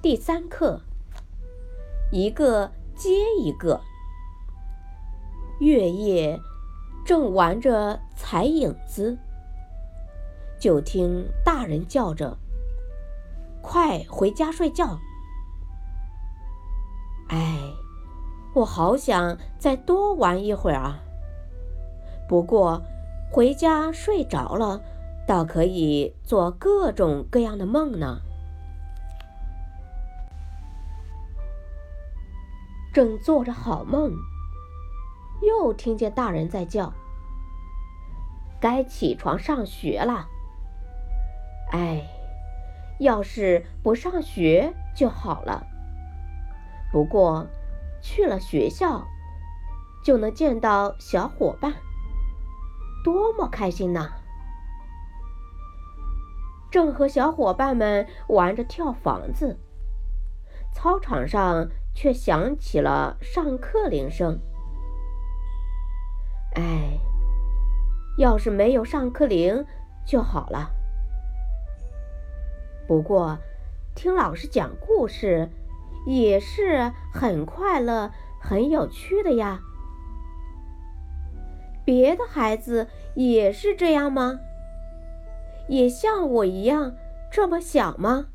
第三课，一个接一个。月夜正玩着踩影子，就听大人叫着：“快回家睡觉！”哎，我好想再多玩一会儿啊！不过回家睡着了，倒可以做各种各样的梦呢。正做着好梦，又听见大人在叫：“该起床上学了。”哎，要是不上学就好了。不过去了学校，就能见到小伙伴，多么开心呐！正和小伙伴们玩着跳房子，操场上。却响起了上课铃声。哎，要是没有上课铃就好了。不过，听老师讲故事也是很快乐、很有趣的呀。别的孩子也是这样吗？也像我一样这么想吗？